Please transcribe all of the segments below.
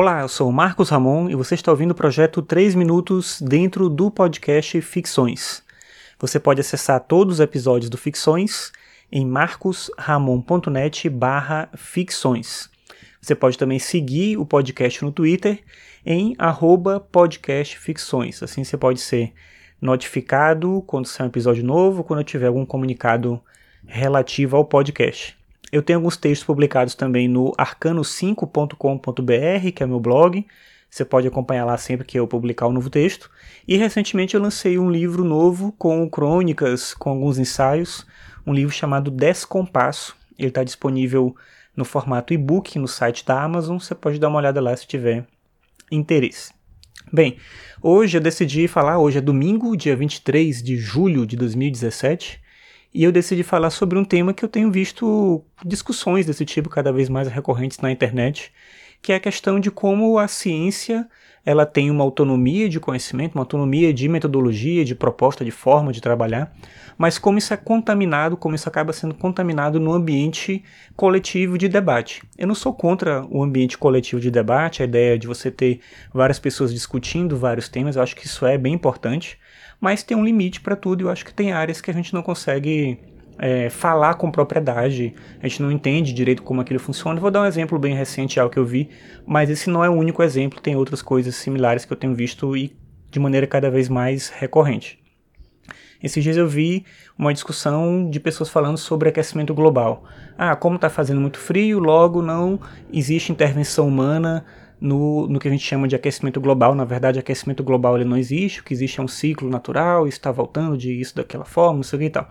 Olá, eu sou Marcos Ramon e você está ouvindo o projeto 3 Minutos dentro do podcast Ficções. Você pode acessar todos os episódios do Ficções em marcosramon.net barra ficções. Você pode também seguir o podcast no Twitter em arroba podcastficções. Assim você pode ser notificado quando sair um episódio novo, quando eu tiver algum comunicado relativo ao podcast. Eu tenho alguns textos publicados também no arcano5.com.br, que é meu blog. Você pode acompanhar lá sempre que eu publicar um novo texto. E recentemente eu lancei um livro novo com crônicas, com alguns ensaios, um livro chamado Descompasso. Ele está disponível no formato e-book no site da Amazon. Você pode dar uma olhada lá se tiver interesse. Bem, hoje eu decidi falar, hoje é domingo, dia 23 de julho de 2017, e eu decidi falar sobre um tema que eu tenho visto discussões desse tipo cada vez mais recorrentes na internet, que é a questão de como a ciência ela tem uma autonomia de conhecimento, uma autonomia de metodologia, de proposta, de forma de trabalhar, mas como isso é contaminado, como isso acaba sendo contaminado no ambiente coletivo de debate. Eu não sou contra o ambiente coletivo de debate, a ideia de você ter várias pessoas discutindo vários temas, eu acho que isso é bem importante, mas tem um limite para tudo, eu acho que tem áreas que a gente não consegue é, falar com propriedade, a gente não entende direito como aquilo funciona. Vou dar um exemplo bem recente, algo que eu vi, mas esse não é o único exemplo, tem outras coisas similares que eu tenho visto e de maneira cada vez mais recorrente. Esses dias eu vi uma discussão de pessoas falando sobre aquecimento global. Ah, como está fazendo muito frio, logo não existe intervenção humana no, no que a gente chama de aquecimento global. Na verdade, aquecimento global ele não existe, o que existe é um ciclo natural, está voltando de isso daquela forma, não sei o que e tal.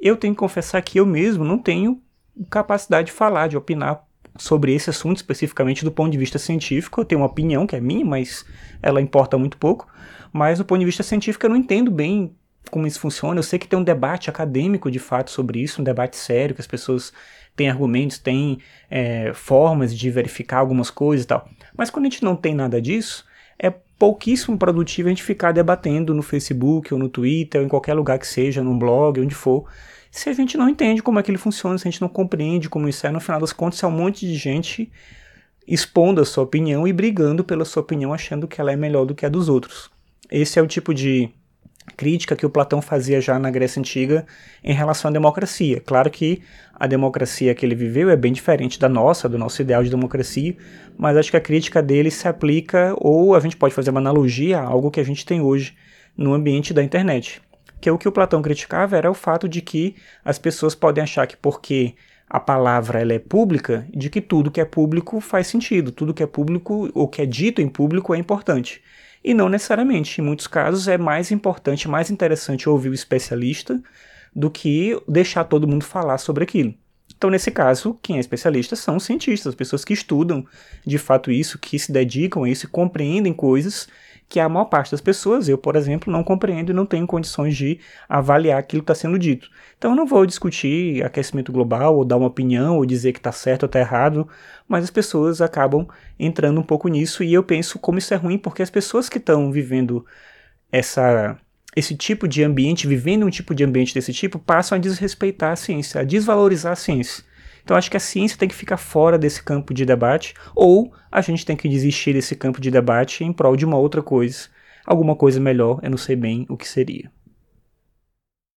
Eu tenho que confessar que eu mesmo não tenho capacidade de falar, de opinar sobre esse assunto especificamente do ponto de vista científico. Eu tenho uma opinião que é minha, mas ela importa muito pouco. Mas do ponto de vista científico eu não entendo bem como isso funciona. Eu sei que tem um debate acadêmico de fato sobre isso, um debate sério, que as pessoas têm argumentos, têm é, formas de verificar algumas coisas e tal. Mas quando a gente não tem nada disso, é pouquíssimo produtivo a gente ficar debatendo no Facebook ou no Twitter ou em qualquer lugar que seja, num blog, onde for, se a gente não entende como é que ele funciona, se a gente não compreende como isso é, no final das contas é um monte de gente expondo a sua opinião e brigando pela sua opinião, achando que ela é melhor do que a dos outros. Esse é o tipo de crítica que o Platão fazia já na Grécia Antiga em relação à democracia. Claro que a democracia que ele viveu é bem diferente da nossa, do nosso ideal de democracia, mas acho que a crítica dele se aplica, ou a gente pode fazer uma analogia a algo que a gente tem hoje no ambiente da internet. Que o que o Platão criticava era o fato de que as pessoas podem achar que porque a palavra ela é pública, de que tudo que é público faz sentido, tudo que é público ou que é dito em público é importante. E não necessariamente. Em muitos casos é mais importante, mais interessante ouvir o especialista do que deixar todo mundo falar sobre aquilo. Então, nesse caso, quem é especialista são cientistas, as pessoas que estudam de fato isso, que se dedicam a isso e compreendem coisas que a maior parte das pessoas, eu, por exemplo, não compreendo e não tenho condições de avaliar aquilo que está sendo dito. Então eu não vou discutir aquecimento global, ou dar uma opinião, ou dizer que está certo ou está errado, mas as pessoas acabam entrando um pouco nisso e eu penso como isso é ruim, porque as pessoas que estão vivendo essa esse tipo de ambiente, vivendo um tipo de ambiente desse tipo, passam a desrespeitar a ciência, a desvalorizar a ciência. Então acho que a ciência tem que ficar fora desse campo de debate, ou a gente tem que desistir desse campo de debate em prol de uma outra coisa, alguma coisa melhor, eu não sei bem o que seria.